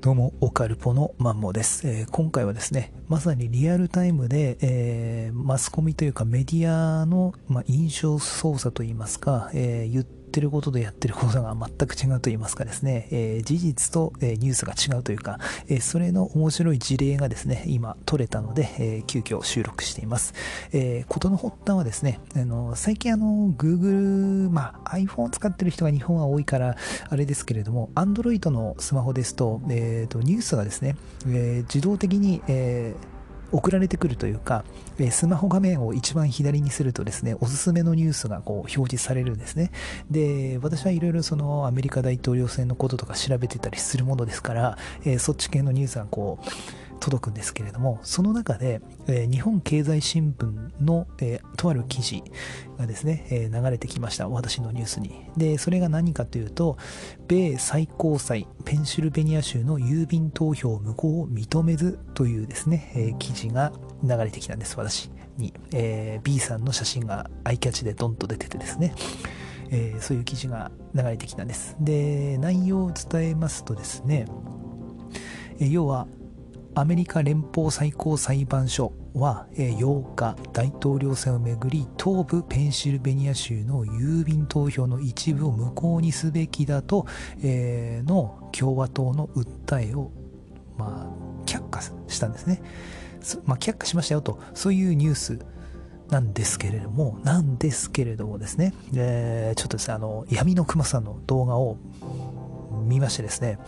どうも、オカルポのマンモです、えー、今回はですね、まさにリアルタイムで、えー、マスコミというかメディアの、まあ、印象操作といいますか、えー、言っててることとやってることが 全く違うといいますかですね、え事実と、えニュースが違うというか、えそれの面白い事例がですね、今取れたので、え急遽収録しています。え事の発端はですね、あの最近あの、Google、まあ、iPhone を使ってる人が日本は多いから、あれですけれども、Android のスマホですと、えーと、ニュースがですね、え、自動的に、えー送られてくるというか、スマホ画面を一番左にするとですね、おすすめのニュースがこう表示されるんですね。で、私はいろいろそのアメリカ大統領選のこととか調べてたりするものですから、え、そっち系のニュースがこう、届くんですけれども、その中で、え、日本経済新聞の、え、とある記事がですね、え、流れてきました。私のニュースに。で、それが何かというと、米最高裁ペンシルベニア州の郵便投票無効を認めずというですね、え記事が流れてきたんです、私に。え B さんの写真がアイキャッチでドンと出ててですね。えー、そういう記事が流れてきたんです。で、内容を伝えますとですね、え要はアメリカ連邦最高裁判所は8日大統領選をめぐり東部ペンシルベニア州の郵便投票の一部を無効にすべきだと、の共和党の訴えを、まあ、却下したんですね、まあ、却下しましたよと。そういうニュースなんですけれども、なんですけれどもですね、えー、ちょっとですね、あの、闇の熊さんの動画を見ましてですね、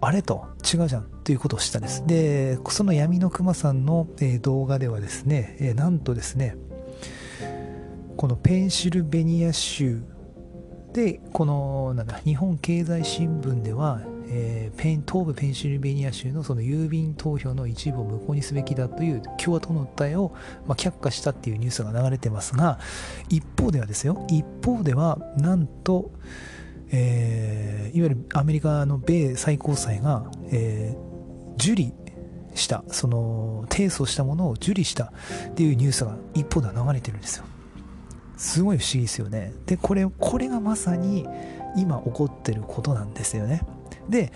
あれと違うじゃんということをしたんです。で、その闇の熊さんの、動画ではですね、なんとですね、このペンシルベニア州で、このなんだ日本経済新聞では、え、ペン東部ペンシルベニア州のその郵便投票の一部を無効にすべきだという共和党の訴えを、ま、却下したっていうニュースが流れてますが一方ではですよ一方ではなんと、えー、いわゆるアメリカの米最高裁が、えー、受理したその提訴したものを受理したっていうニュースが一方では流れてるんですよ。すごい不思議ですよね。でこれこれがまさに今起こってることなんですよね。で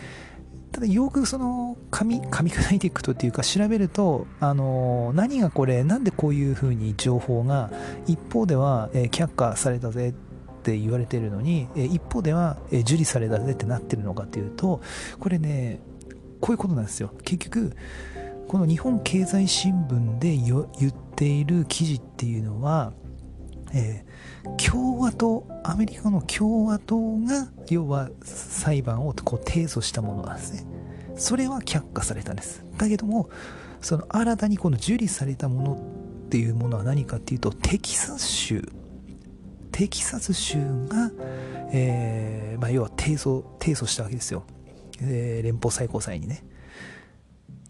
ただよくその噛み噛み砕いていくとっていうか調べるとあの何がこれなんでこういうふうに情報が一方では、え、却下されたぜってって言われてるのに、え一方では、え受理されたぜってなってるのかというとこれねこういうことなんですよ。結局この日本経済新聞で言っている記事っていうのは、えー、共和党アメリカの共和党が要は裁判をこう提訴したものなんですね。それは却下されたんです。だけどもその新たにこの受理されたものっていうものは何かっていうとテキサス州テキサス州が、えー、まあ、要は提訴提訴したわけですよ、えー、連邦最高裁にね。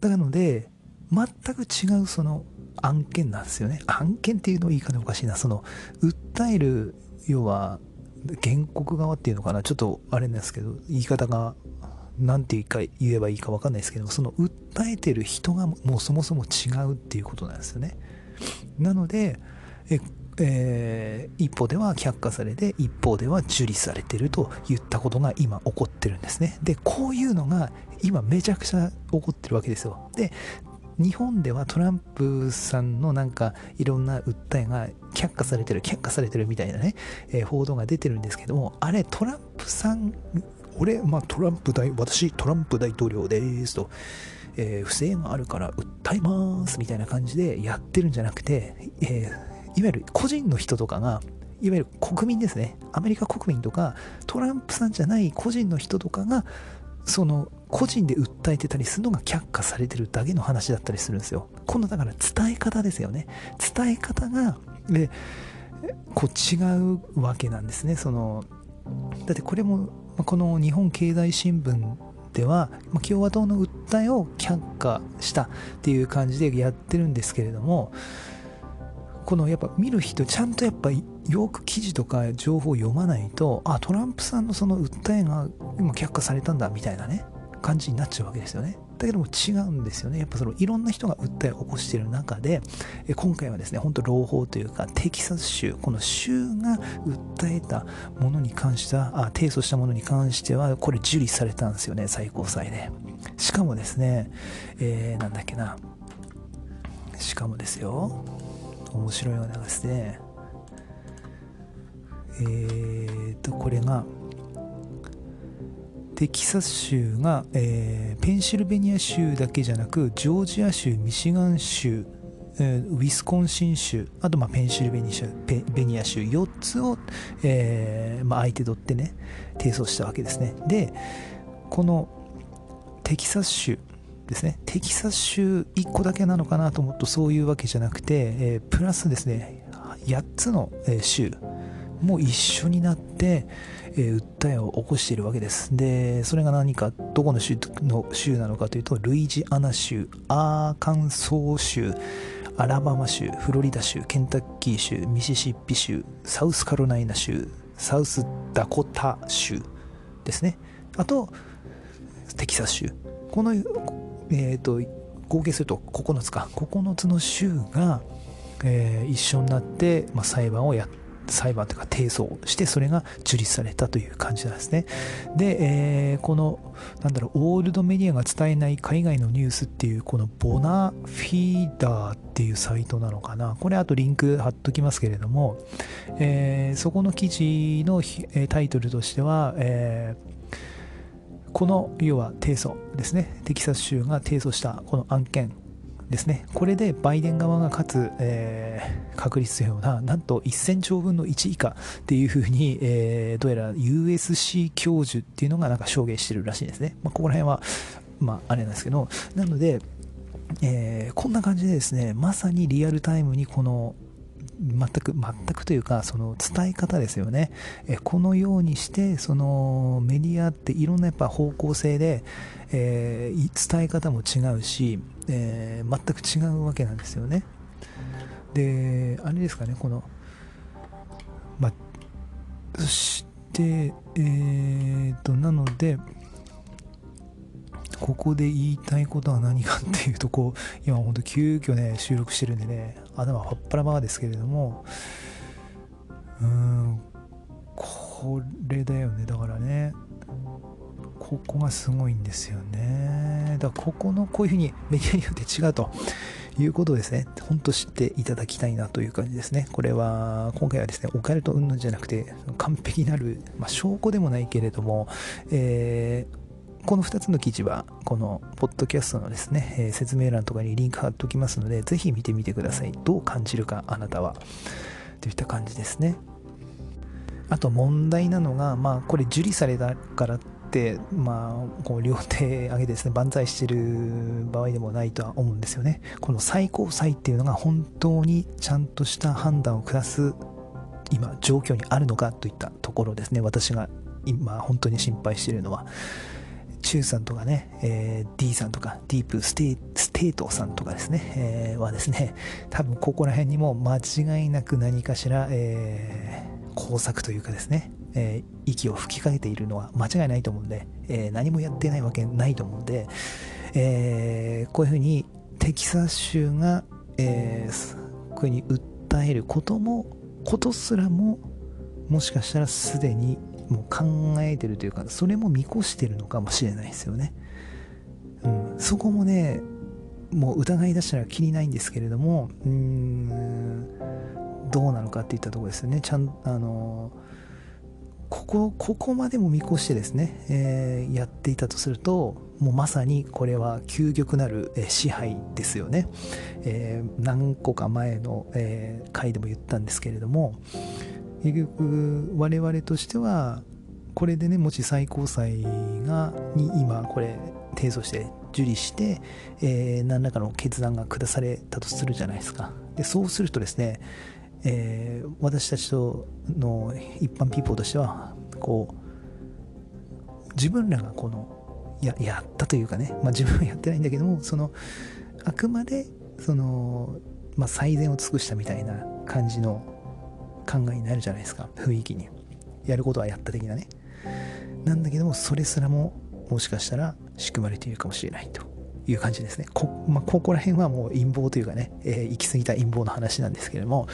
なので全く違うその案件なんですよね。案件っていうのを言い方おかしいな。その訴える要は原告側っていうのかな。ちょっとあれなんですけど言い方が何て言えばいいか分かんないですけどその訴えてる人がもうそもそも違うっていうことなんですよね。なのでええー、一方では却下されて一方では受理されてるといったことが今起こってるんですね。でこういうのが今めちゃくちゃ起こってるわけですよ。で日本ではトランプさんのなんかいろんな訴えが却下されてる却下されてるみたいなね、えー、報道が出てるんですけどもあれトランプさん俺、まあ、トランプ大私トランプ大統領ですとえー、不正があるから訴えますみたいな感じでやってるんじゃなくて、えーいわゆる個人の人とかが、いわゆる国民ですね。アメリカ国民とか、トランプさんじゃない個人の人とかが、その個人で訴えてたりするのが却下されてるだけの話だったりするんですよ。今度だから伝え方ですよね。伝え方が、で、こう違うわけなんですね。その、だってこれも、この日本経済新聞では共和党の訴えを却下したっていう感じでやってるんですけれどもこのやっぱ見る人ちゃんとやっぱよく記事とか情報を読まないとあトランプさんのその訴えが今却下されたんだみたいなね感じになっちゃうわけですよね。だけども違うんですよね。やっぱそのいろんな人が訴えを起こしている中で今回はですね本当朗報というかテキサス州この州が訴えたものに関してはあ提訴したものに関してはこれ受理されたんですよね最高裁で。しかもですね、えー、なんだっけな。しかもですよ。面白いのがで。えーとこれがテキサス州が、えー、ペンシルベニア州だけじゃなくジョージア州ミシガン州えー、ウィスコンシン州あとまあペンシルベニア州ペベニア州4つを、えーまあ、相手取ってね提訴したわけですね。でこのテキサス州ですねテキサス州1個だけなのかなと思うとそういうわけじゃなくて、えー、プラスですね8つの州も一緒になって、えー、訴えを起こしているわけです。で、それが何か、どこの州の州なのかというと、ルイジアナ州、アーカンソー州、アラバマ州、フロリダ州、ケンタッキー州、ミシシッピ州、サウスカロライナ州、サウスダコタ州ですね。あと、テキサス州。この、えっ、ー、と、合計すると9つか。9つの州が、えー、一緒になって、まあ、裁判をや裁判というか提訴をしてそれが受理されたという感じなんですねで、えー、このなんだろうオールドメディアが伝えない海外のニュースっていうこのボナフィーダーっていうサイトなのかなこれあとリンク貼っときますけれども、えー、そこの記事のえタイトルとしては、えーこの要は提訴ですねテキサス州が提訴したこの案件ですね。これでバイデン側が勝つ、えー、確率というのは、なんと1000兆分の1以下っていうふうに、えー、どうやら USC 教授っていうのがなんか証言してるらしいですね。まあ、ここら辺は、まあ、あれなんですけど、なので、えー、こんな感じでですね、まさにリアルタイムにこの全く、全くというか、その伝え方ですよね。えこのようにして、そのメディアっていろんなやっぱ方向性で、えー、伝え方も違うし、えー、全く違うわけなんですよね。で、あれですかね、この、まあ、そして、えーと、なので、ここで言いたいことは何かっていうとこう今ほんと急遽ね収録してるんでね頭はっぱらばですけれどもうーんこれだよねだからねここがすごいんですよねだからここのこういうふうにメディアによって違うということですね、ほんと知っていただきたいなという感じですね。これは、今回はですね、オカルト云々じゃなくて、完璧なる、まあ、証拠でもないけれども、えーこの2つの記事は、このポッドキャストのですね、えー、説明欄とかにリンク貼っておきますので、ぜひ見てみてください。どう感じるか、あなたは。といった感じですね。あと問題なのが、まあ、これ受理されたからって、まあ、こう両手上げですね、万歳してる場合でもないとは思うんですよね。この最高裁っていうのが本当にちゃんとした判断を下す今、状況にあるのかといったところですね。私が今、本当に心配しているのは。チューさんとかね、えー、D さんとか、ディープステステートさんとかですね、えー、はですね、多分ここら辺にも間違いなく何かしら、えー、工作というかですね、えー、息を吹きかけているのは間違いないと思うんで、えー、何もやってないわけないと思うんで、えー、こういうふうにテキサス州が、えー、こういうふうに訴えることも、ことすらも、もしかしたらすでにもう考えてるというかそれも見越してるのかもしれないですよね、うん、そこもねもう疑い出したらきりないんですけれどもうーんどうなのかっていったとこですよね。ちゃんあのここここまでも見越してですね、えー、やっていたとするともうまさにこれは究極なる、え支配ですよね、えー、何個か前の、え、回でも言ったんですけれども結局我々としてはこれでねもし最高裁がに今これ提訴して受理して、えー、何らかの決断が下されたとするじゃないですか。でそうするとですね、えー、私たちとの一般ピーポーとしてはこう自分らがこのややったというかね、まあ、自分はやってないんだけどもそのあくまでその、まあ、最善を尽くしたみたいな感じの考えになるじゃないですか雰囲気にやることはやった的なねなんだけどもそれすらももしかしたら仕組まれているかもしれないという感じですね。こ,、まあ、ここら辺はもう陰謀というかね、えー、行き過ぎた陰謀の話なんですけれども、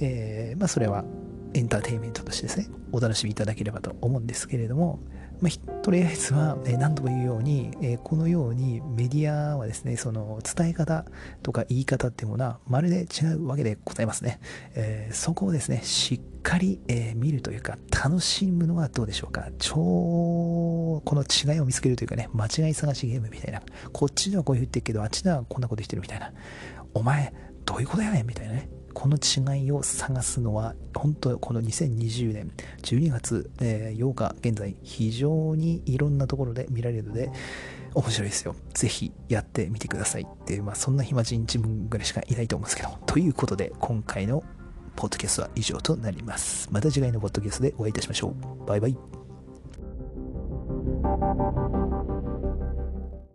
えー、まあ、それはエンターテインメントとしてですね、お楽しみいただければと思うんですけれども、まあ、とりあえずは、え、何度も言うように、えー、このようにメディアはですね、その伝え方とか言い方っていうものはまるで違うわけでございますね。えー、そこをですね、しっかり、え見るというか、楽しむのはどうでしょうか。超、この違いを見つけるというかね、間違い探しゲームみたいな。こっちではこう言ってるけど、あっちではこんなこと言ってるみたいな。お前、どういうことやねんみたいなね。この違いを探すのは、本当この2020年12月、え8日現在、非常にいろんなところで見られるので、面白いですよ。ぜひやってみてくださいっていう、まあそんな暇人自分ぐらいしかいないと思うんですけどということで、今回のポッドキャストは以上となります。また次回のポッドキャストでお会いいたしましょう。バイバイ。